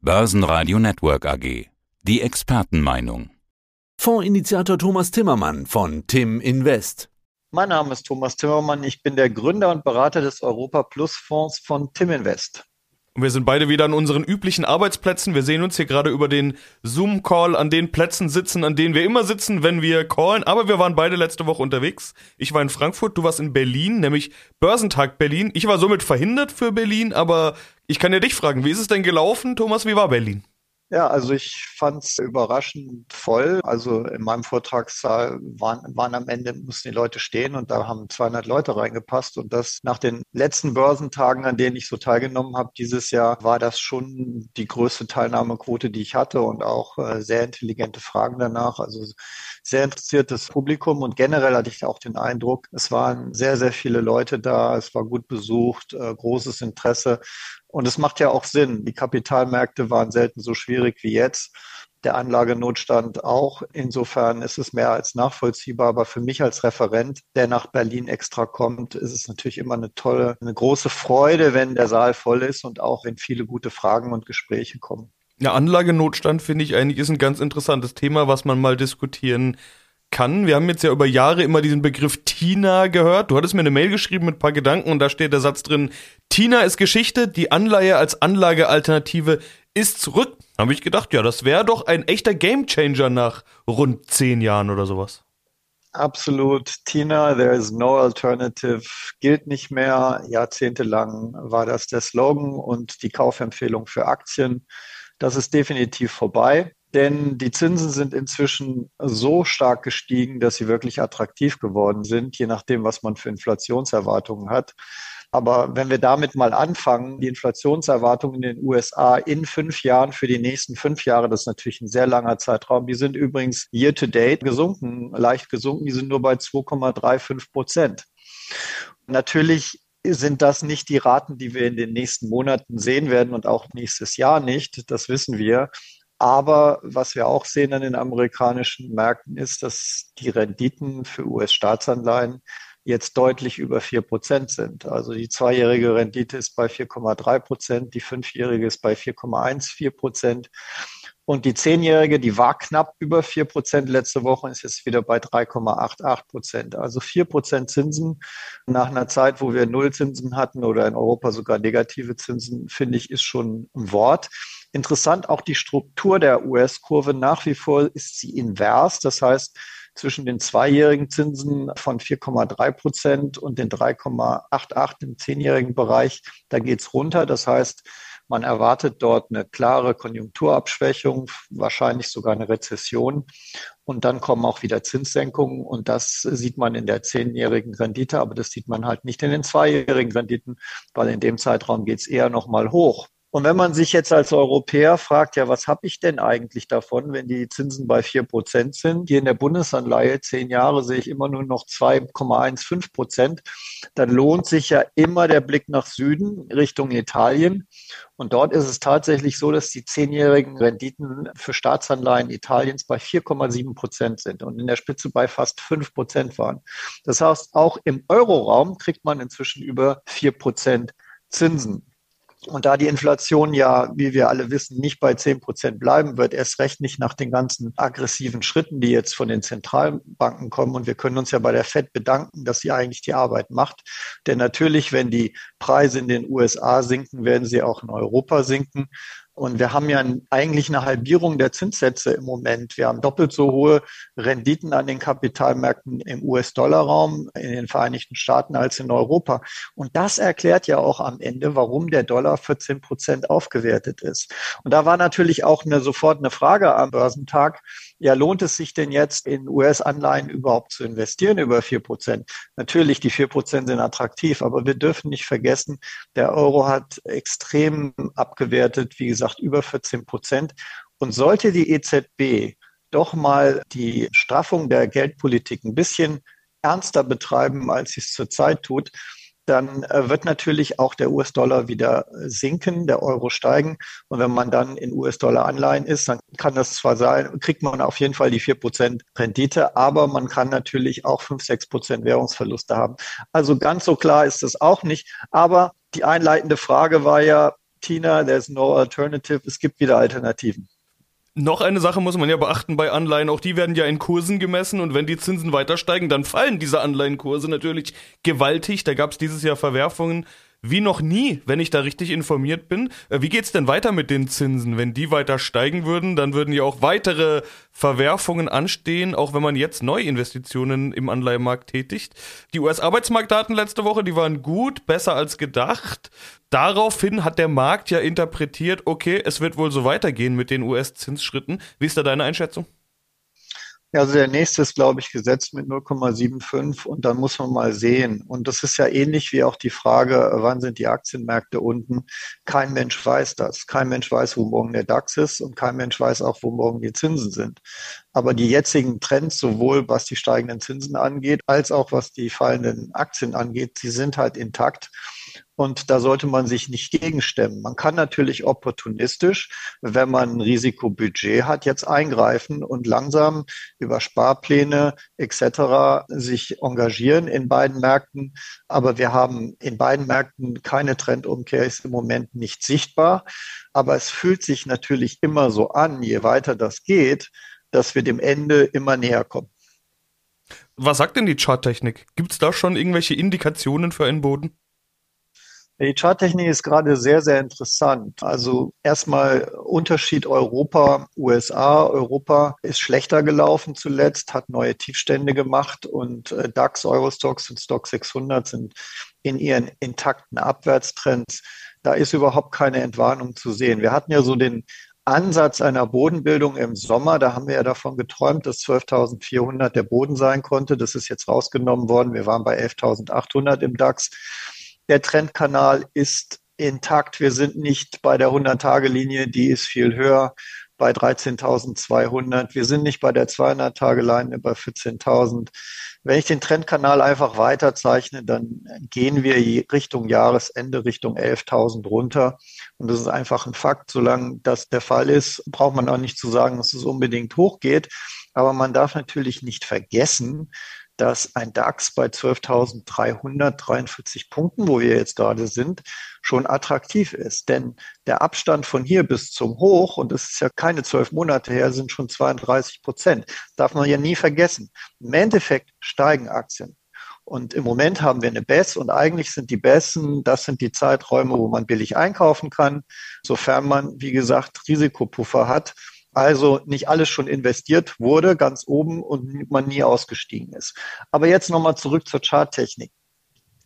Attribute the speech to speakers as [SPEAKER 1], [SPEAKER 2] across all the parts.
[SPEAKER 1] Börsenradio Network AG. Die Expertenmeinung.
[SPEAKER 2] Fondsinitiator Thomas Timmermann von Tim Invest.
[SPEAKER 3] Mein Name ist Thomas Timmermann. Ich bin der Gründer und Berater des Europa Plus Fonds von Tim Invest.
[SPEAKER 4] Und wir sind beide wieder an unseren üblichen Arbeitsplätzen. Wir sehen uns hier gerade über den Zoom-Call an den Plätzen sitzen, an denen wir immer sitzen, wenn wir callen. Aber wir waren beide letzte Woche unterwegs. Ich war in Frankfurt, du warst in Berlin, nämlich Börsentag Berlin. Ich war somit verhindert für Berlin, aber ich kann ja dich fragen, wie ist es denn gelaufen, Thomas? Wie war Berlin?
[SPEAKER 3] Ja, also ich fand es überraschend voll. Also in meinem Vortragssaal waren, waren am Ende, mussten die Leute stehen und da haben 200 Leute reingepasst. Und das nach den letzten Börsentagen, an denen ich so teilgenommen habe dieses Jahr, war das schon die größte Teilnahmequote, die ich hatte und auch äh, sehr intelligente Fragen danach. Also sehr interessiertes Publikum und generell hatte ich auch den Eindruck, es waren sehr, sehr viele Leute da. Es war gut besucht, äh, großes Interesse. Und es macht ja auch Sinn. Die Kapitalmärkte waren selten so schwierig wie jetzt. Der Anlagenotstand auch. Insofern ist es mehr als nachvollziehbar. Aber für mich als Referent, der nach Berlin extra kommt, ist es natürlich immer eine tolle, eine große Freude, wenn der Saal voll ist und auch wenn viele gute Fragen und Gespräche kommen.
[SPEAKER 4] Ja, Anlagenotstand finde ich eigentlich ist ein ganz interessantes Thema, was man mal diskutieren kann. Wir haben jetzt ja über Jahre immer diesen Begriff Tina gehört. Du hattest mir eine Mail geschrieben mit ein paar Gedanken und da steht der Satz drin, Tina ist Geschichte, die Anleihe als Anlagealternative ist zurück. Habe ich gedacht, ja, das wäre doch ein echter Gamechanger nach rund zehn Jahren oder sowas.
[SPEAKER 3] Absolut. Tina, there is no alternative, gilt nicht mehr. Jahrzehntelang war das der Slogan und die Kaufempfehlung für Aktien. Das ist definitiv vorbei. Denn die Zinsen sind inzwischen so stark gestiegen, dass sie wirklich attraktiv geworden sind, je nachdem, was man für Inflationserwartungen hat. Aber wenn wir damit mal anfangen, die Inflationserwartungen in den USA in fünf Jahren für die nächsten fünf Jahre, das ist natürlich ein sehr langer Zeitraum, die sind übrigens year to date gesunken, leicht gesunken, die sind nur bei 2,35 Prozent. Natürlich sind das nicht die Raten, die wir in den nächsten Monaten sehen werden und auch nächstes Jahr nicht. Das wissen wir. Aber was wir auch sehen an den amerikanischen Märkten ist, dass die Renditen für US-Staatsanleihen jetzt deutlich über vier Prozent sind. Also die zweijährige Rendite ist bei 4,3 Prozent, die fünfjährige ist bei 4,14 Prozent. Und die zehnjährige, die war knapp über vier Prozent letzte Woche, ist jetzt wieder bei 3,88 Prozent. Also vier Prozent Zinsen nach einer Zeit, wo wir Nullzinsen hatten oder in Europa sogar negative Zinsen, finde ich, ist schon ein Wort. Interessant auch die Struktur der US-Kurve. Nach wie vor ist sie invers. Das heißt, zwischen den zweijährigen Zinsen von 4,3 Prozent und den 3,88 im zehnjährigen Bereich, da geht's runter. Das heißt, man erwartet dort eine klare Konjunkturabschwächung, wahrscheinlich sogar eine Rezession. Und dann kommen auch wieder Zinssenkungen. Und das sieht man in der zehnjährigen Rendite, aber das sieht man halt nicht in den zweijährigen Renditen, weil in dem Zeitraum geht's eher nochmal hoch. Und wenn man sich jetzt als Europäer fragt, ja, was habe ich denn eigentlich davon, wenn die Zinsen bei vier Prozent sind? Hier in der Bundesanleihe, zehn Jahre, sehe ich immer nur noch 2,15 Prozent. Dann lohnt sich ja immer der Blick nach Süden, Richtung Italien. Und dort ist es tatsächlich so, dass die zehnjährigen Renditen für Staatsanleihen Italiens bei 4,7 Prozent sind und in der Spitze bei fast fünf Prozent waren. Das heißt, auch im Euroraum kriegt man inzwischen über vier Prozent Zinsen. Und da die Inflation ja, wie wir alle wissen, nicht bei zehn Prozent bleiben wird, erst recht nicht nach den ganzen aggressiven Schritten, die jetzt von den Zentralbanken kommen. Und wir können uns ja bei der Fed bedanken, dass sie eigentlich die Arbeit macht. Denn natürlich, wenn die Preise in den USA sinken, werden sie auch in Europa sinken. Und wir haben ja eigentlich eine Halbierung der Zinssätze im Moment. Wir haben doppelt so hohe Renditen an den Kapitalmärkten im US-Dollar-Raum in den Vereinigten Staaten als in Europa. Und das erklärt ja auch am Ende, warum der Dollar 14 Prozent aufgewertet ist. Und da war natürlich auch eine, sofort eine Frage am Börsentag. Ja, lohnt es sich denn jetzt in US-Anleihen überhaupt zu investieren über vier Prozent? Natürlich, die vier Prozent sind attraktiv, aber wir dürfen nicht vergessen, der Euro hat extrem abgewertet. Wie gesagt, über 14 Prozent. Und sollte die EZB doch mal die Straffung der Geldpolitik ein bisschen ernster betreiben, als sie es zurzeit tut, dann äh, wird natürlich auch der US-Dollar wieder sinken, der Euro steigen. Und wenn man dann in US-Dollar-Anleihen ist, dann kann das zwar sein, kriegt man auf jeden Fall die vier Prozent Rendite, aber man kann natürlich auch fünf, sechs Prozent Währungsverluste haben. Also ganz so klar ist es auch nicht. Aber die einleitende Frage war ja, Tina, there's no alternative. Es gibt wieder Alternativen.
[SPEAKER 4] Noch eine Sache muss man ja beachten bei Anleihen, auch die werden ja in Kursen gemessen. Und wenn die Zinsen weiter steigen, dann fallen diese Anleihenkurse natürlich gewaltig. Da gab es dieses Jahr Verwerfungen wie noch nie, wenn ich da richtig informiert bin. Äh, wie geht's denn weiter mit den Zinsen? Wenn die weiter steigen würden, dann würden ja auch weitere Verwerfungen anstehen, auch wenn man jetzt Neuinvestitionen im Anleihemarkt tätigt. Die US-Arbeitsmarktdaten letzte Woche, die waren gut, besser als gedacht. Daraufhin hat der Markt ja interpretiert, okay, es wird wohl so weitergehen mit den US-Zinsschritten. Wie ist da deine Einschätzung?
[SPEAKER 3] Ja, also der nächste ist, glaube ich, gesetzt mit 0,75 und dann muss man mal sehen. Und das ist ja ähnlich wie auch die Frage, wann sind die Aktienmärkte unten? Kein Mensch weiß das. Kein Mensch weiß, wo morgen der DAX ist und kein Mensch weiß auch, wo morgen die Zinsen sind. Aber die jetzigen Trends, sowohl was die steigenden Zinsen angeht, als auch was die fallenden Aktien angeht, die sind halt intakt. Und da sollte man sich nicht gegenstemmen. Man kann natürlich opportunistisch, wenn man ein Risikobudget hat, jetzt eingreifen und langsam über Sparpläne etc. sich engagieren in beiden Märkten. Aber wir haben in beiden Märkten keine Trendumkehr, ist im Moment nicht sichtbar. Aber es fühlt sich natürlich immer so an, je weiter das geht, dass wir dem Ende immer näher kommen.
[SPEAKER 4] Was sagt denn die Charttechnik? Gibt es da schon irgendwelche Indikationen für einen Boden?
[SPEAKER 3] Die Charttechnik ist gerade sehr, sehr interessant. Also erstmal Unterschied Europa, USA. Europa ist schlechter gelaufen zuletzt, hat neue Tiefstände gemacht und äh, DAX, Eurostox und Stock 600 sind in ihren intakten Abwärtstrends. Da ist überhaupt keine Entwarnung zu sehen. Wir hatten ja so den Ansatz einer Bodenbildung im Sommer. Da haben wir ja davon geträumt, dass 12.400 der Boden sein konnte. Das ist jetzt rausgenommen worden. Wir waren bei 11.800 im DAX. Der Trendkanal ist intakt. Wir sind nicht bei der 100-Tage-Linie, die ist viel höher bei 13.200. Wir sind nicht bei der 200-Tage-Line bei 14.000. Wenn ich den Trendkanal einfach weiter zeichne, dann gehen wir Richtung Jahresende, Richtung 11.000 runter. Und das ist einfach ein Fakt. Solange das der Fall ist, braucht man auch nicht zu sagen, dass es unbedingt hochgeht. Aber man darf natürlich nicht vergessen, dass ein DAX bei 12.343 Punkten, wo wir jetzt gerade sind, schon attraktiv ist. Denn der Abstand von hier bis zum Hoch, und das ist ja keine zwölf Monate her, sind schon 32 Prozent. Darf man ja nie vergessen. Im Endeffekt steigen Aktien. Und im Moment haben wir eine BES und eigentlich sind die Besten, das sind die Zeiträume, wo man billig einkaufen kann, sofern man, wie gesagt, Risikopuffer hat also nicht alles schon investiert wurde, ganz oben und man nie ausgestiegen ist. Aber jetzt nochmal zurück zur Charttechnik.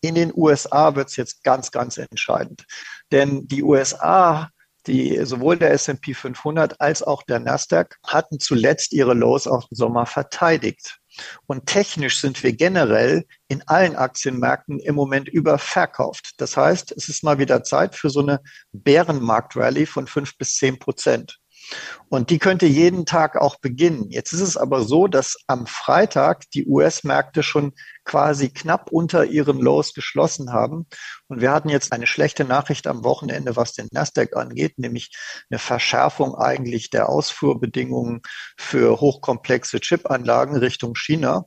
[SPEAKER 3] In den USA wird es jetzt ganz, ganz entscheidend. Denn die USA die sowohl der S&P 500 als auch der Nasdaq hatten zuletzt ihre Lows auf den Sommer verteidigt. Und technisch sind wir generell in allen Aktienmärkten im Moment überverkauft. Das heißt, es ist mal wieder Zeit für so eine Bärenmarkt-Rallye von fünf bis zehn Prozent. Und die könnte jeden Tag auch beginnen. Jetzt ist es aber so, dass am Freitag die US-Märkte schon quasi knapp unter ihren Lows geschlossen haben. Und wir hatten jetzt eine schlechte Nachricht am Wochenende, was den Nasdaq angeht, nämlich eine Verschärfung eigentlich der Ausfuhrbedingungen für hochkomplexe Chipanlagen Richtung China.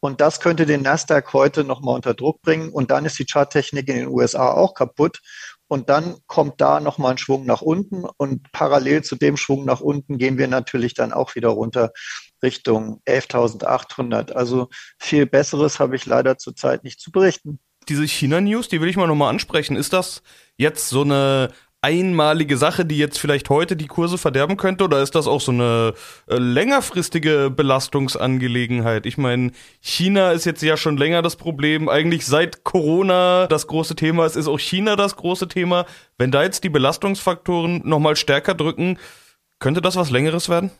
[SPEAKER 3] Und das könnte den Nasdaq heute nochmal unter Druck bringen. Und dann ist die Charttechnik in den USA auch kaputt. Und dann kommt da nochmal ein Schwung nach unten und parallel zu dem Schwung nach unten gehen wir natürlich dann auch wieder runter Richtung 11.800. Also viel Besseres habe ich leider zurzeit nicht zu berichten.
[SPEAKER 4] Diese China-News, die will ich mal nochmal ansprechen. Ist das jetzt so eine einmalige Sache, die jetzt vielleicht heute die Kurse verderben könnte? Oder ist das auch so eine äh, längerfristige Belastungsangelegenheit? Ich meine, China ist jetzt ja schon länger das Problem. Eigentlich seit Corona das große Thema ist, ist auch China das große Thema. Wenn da jetzt die Belastungsfaktoren nochmal stärker drücken, könnte das was Längeres werden?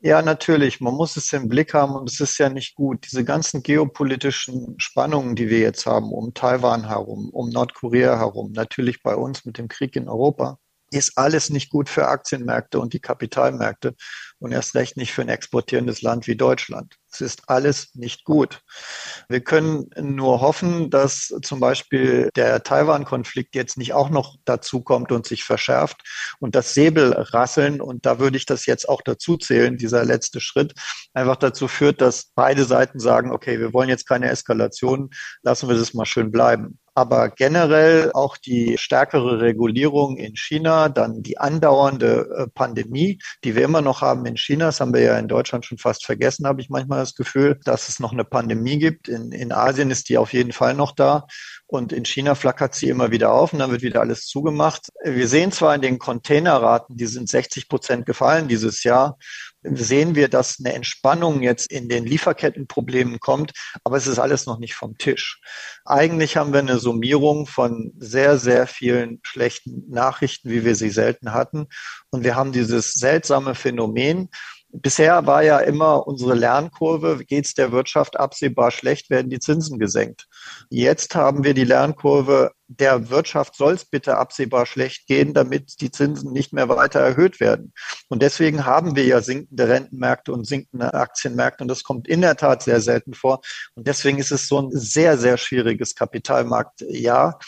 [SPEAKER 3] Ja, natürlich. Man muss es im Blick haben und es ist ja nicht gut. Diese ganzen geopolitischen Spannungen, die wir jetzt haben, um Taiwan herum, um Nordkorea herum, natürlich bei uns mit dem Krieg in Europa, ist alles nicht gut für Aktienmärkte und die Kapitalmärkte. Und erst recht nicht für ein exportierendes Land wie Deutschland. Es ist alles nicht gut. Wir können nur hoffen, dass zum Beispiel der Taiwan-Konflikt jetzt nicht auch noch dazu kommt und sich verschärft und das Säbelrasseln, und da würde ich das jetzt auch dazu zählen, dieser letzte Schritt, einfach dazu führt, dass beide Seiten sagen, okay, wir wollen jetzt keine Eskalation, lassen wir das mal schön bleiben. Aber generell auch die stärkere Regulierung in China, dann die andauernde äh, Pandemie, die wir immer noch haben in China, das haben wir ja in Deutschland schon fast vergessen, habe ich manchmal das Gefühl, dass es noch eine Pandemie gibt. In, in Asien ist die auf jeden Fall noch da. Und in China flackert sie immer wieder auf und dann wird wieder alles zugemacht. Wir sehen zwar in den Containerraten, die sind 60 Prozent gefallen dieses Jahr sehen wir, dass eine Entspannung jetzt in den Lieferkettenproblemen kommt, aber es ist alles noch nicht vom Tisch. Eigentlich haben wir eine Summierung von sehr, sehr vielen schlechten Nachrichten, wie wir sie selten hatten. Und wir haben dieses seltsame Phänomen, Bisher war ja immer unsere Lernkurve, geht es der Wirtschaft absehbar schlecht, werden die Zinsen gesenkt. Jetzt haben wir die Lernkurve, der Wirtschaft soll es bitte absehbar schlecht gehen, damit die Zinsen nicht mehr weiter erhöht werden. Und deswegen haben wir ja sinkende Rentenmärkte und sinkende Aktienmärkte und das kommt in der Tat sehr selten vor. Und deswegen ist es so ein sehr, sehr schwieriges Kapitalmarktjahr.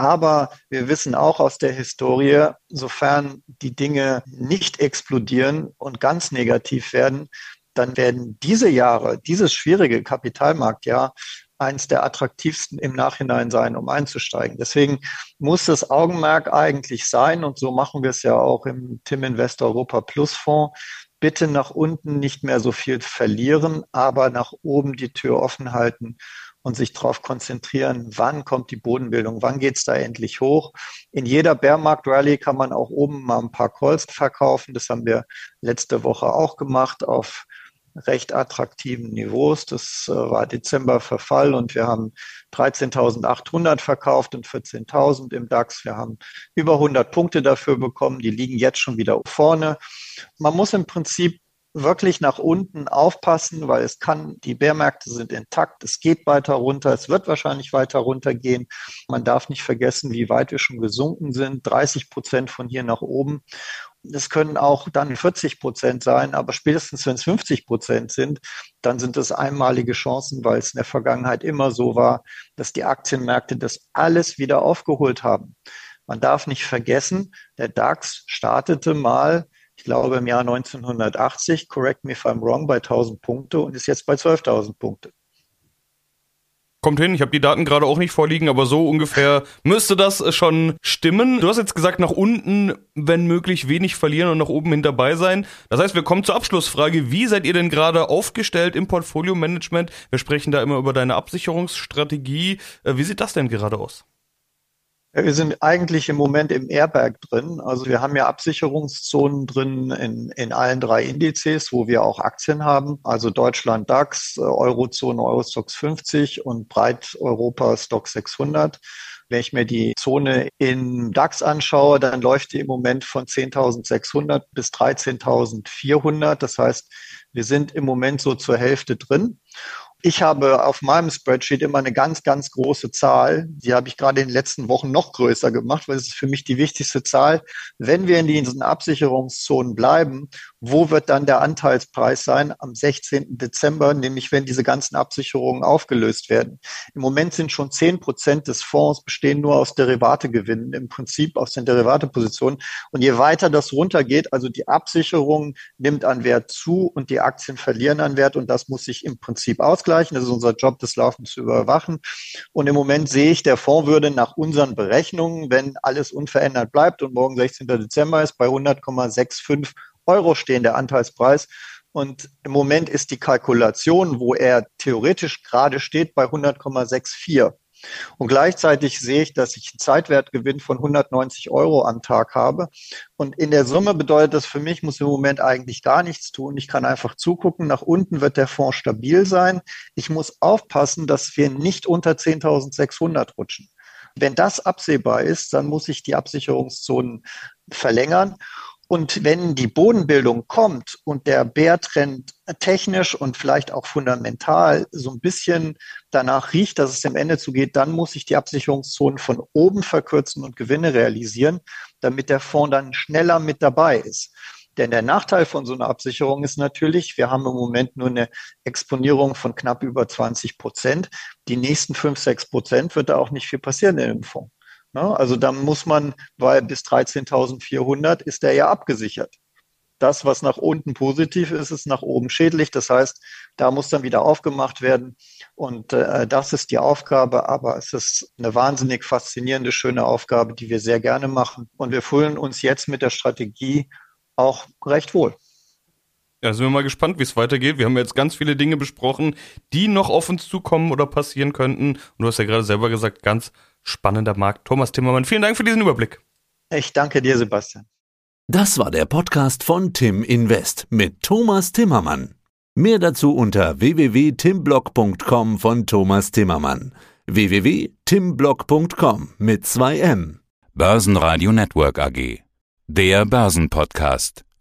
[SPEAKER 3] Aber wir wissen auch aus der Historie, sofern die Dinge nicht explodieren und ganz negativ werden, dann werden diese Jahre, dieses schwierige Kapitalmarktjahr, eins der attraktivsten im Nachhinein sein, um einzusteigen. Deswegen muss das Augenmerk eigentlich sein, und so machen wir es ja auch im Tim Invest Europa Plus Fonds, bitte nach unten nicht mehr so viel verlieren, aber nach oben die Tür offen halten und sich darauf konzentrieren, wann kommt die Bodenbildung, wann geht's da endlich hoch. In jeder Bärmarkt-Rallye kann man auch oben mal ein paar Calls verkaufen. Das haben wir letzte Woche auch gemacht auf recht attraktiven Niveaus. Das äh, war Dezember Verfall und wir haben 13.800 verkauft und 14.000 im DAX. Wir haben über 100 Punkte dafür bekommen. Die liegen jetzt schon wieder vorne. Man muss im Prinzip wirklich nach unten aufpassen, weil es kann, die Bärmärkte sind intakt, es geht weiter runter, es wird wahrscheinlich weiter runtergehen. Man darf nicht vergessen, wie weit wir schon gesunken sind, 30 Prozent von hier nach oben. Es können auch dann 40 Prozent sein, aber spätestens wenn es 50 Prozent sind, dann sind es einmalige Chancen, weil es in der Vergangenheit immer so war, dass die Aktienmärkte das alles wieder aufgeholt haben. Man darf nicht vergessen, der DAX startete mal ich glaube im Jahr 1980, correct me if I'm wrong, bei 1000 Punkte und ist jetzt bei 12.000 Punkte.
[SPEAKER 4] Kommt hin, ich habe die Daten gerade auch nicht vorliegen, aber so ungefähr müsste das schon stimmen. Du hast jetzt gesagt, nach unten, wenn möglich, wenig verlieren und nach oben hin dabei sein. Das heißt, wir kommen zur Abschlussfrage. Wie seid ihr denn gerade aufgestellt im Portfolio-Management? Wir sprechen da immer über deine Absicherungsstrategie. Äh, wie sieht das denn gerade aus?
[SPEAKER 3] Wir sind eigentlich im Moment im Airbag drin. Also wir haben ja Absicherungszonen drin in, in allen drei Indizes, wo wir auch Aktien haben. Also Deutschland DAX, Eurozone Eurostox 50 und Breit Europa Stock 600. Wenn ich mir die Zone in DAX anschaue, dann läuft die im Moment von 10.600 bis 13.400. Das heißt, wir sind im Moment so zur Hälfte drin. Ich habe auf meinem Spreadsheet immer eine ganz, ganz große Zahl. Die habe ich gerade in den letzten Wochen noch größer gemacht, weil es ist für mich die wichtigste Zahl. Wenn wir in diesen Absicherungszonen bleiben, wo wird dann der Anteilspreis sein am 16. Dezember, nämlich wenn diese ganzen Absicherungen aufgelöst werden? Im Moment sind schon 10 Prozent des Fonds bestehen nur aus Derivategewinnen, im Prinzip aus den Derivatepositionen. Und je weiter das runtergeht, also die Absicherung nimmt an Wert zu und die Aktien verlieren an Wert und das muss sich im Prinzip ausgleichen ausgleichen. Das ist unser Job, das Laufen zu überwachen. Und im Moment sehe ich, der Fonds würde nach unseren Berechnungen, wenn alles unverändert bleibt und morgen 16. Dezember ist, bei 100,65 Euro stehen der Anteilspreis. Und im Moment ist die Kalkulation, wo er theoretisch gerade steht, bei 100,64. Und gleichzeitig sehe ich, dass ich einen Zeitwertgewinn von 190 Euro am Tag habe. Und in der Summe bedeutet das für mich, muss im Moment eigentlich gar nichts tun. Ich kann einfach zugucken. Nach unten wird der Fonds stabil sein. Ich muss aufpassen, dass wir nicht unter 10.600 rutschen. Wenn das absehbar ist, dann muss ich die Absicherungszonen verlängern. Und wenn die Bodenbildung kommt und der Bärtrend technisch und vielleicht auch fundamental so ein bisschen danach riecht, dass es dem Ende zugeht, dann muss ich die Absicherungszonen von oben verkürzen und Gewinne realisieren, damit der Fonds dann schneller mit dabei ist. Denn der Nachteil von so einer Absicherung ist natürlich, wir haben im Moment nur eine Exponierung von knapp über 20 Prozent. Die nächsten 5, 6 Prozent wird da auch nicht viel passieren in der Impfung. Ne? Also da muss man, weil bis 13.400 ist der ja abgesichert. Das, was nach unten positiv ist, ist nach oben schädlich. Das heißt, da muss dann wieder aufgemacht werden. Und äh, das ist die Aufgabe. Aber es ist eine wahnsinnig faszinierende, schöne Aufgabe, die wir sehr gerne machen. Und wir fühlen uns jetzt mit der Strategie auch recht wohl.
[SPEAKER 4] Ja, sind wir mal gespannt, wie es weitergeht. Wir haben jetzt ganz viele Dinge besprochen, die noch auf uns zukommen oder passieren könnten. Und du hast ja gerade selber gesagt, ganz spannender Markt. Thomas Timmermann, vielen Dank für diesen Überblick.
[SPEAKER 3] Ich danke dir, Sebastian.
[SPEAKER 2] Das war der Podcast von Tim Invest mit Thomas Timmermann. Mehr dazu unter www.timblock.com von Thomas Timmermann. www.timblock.com mit 2 M.
[SPEAKER 1] Börsenradio Network AG. Der Börsenpodcast.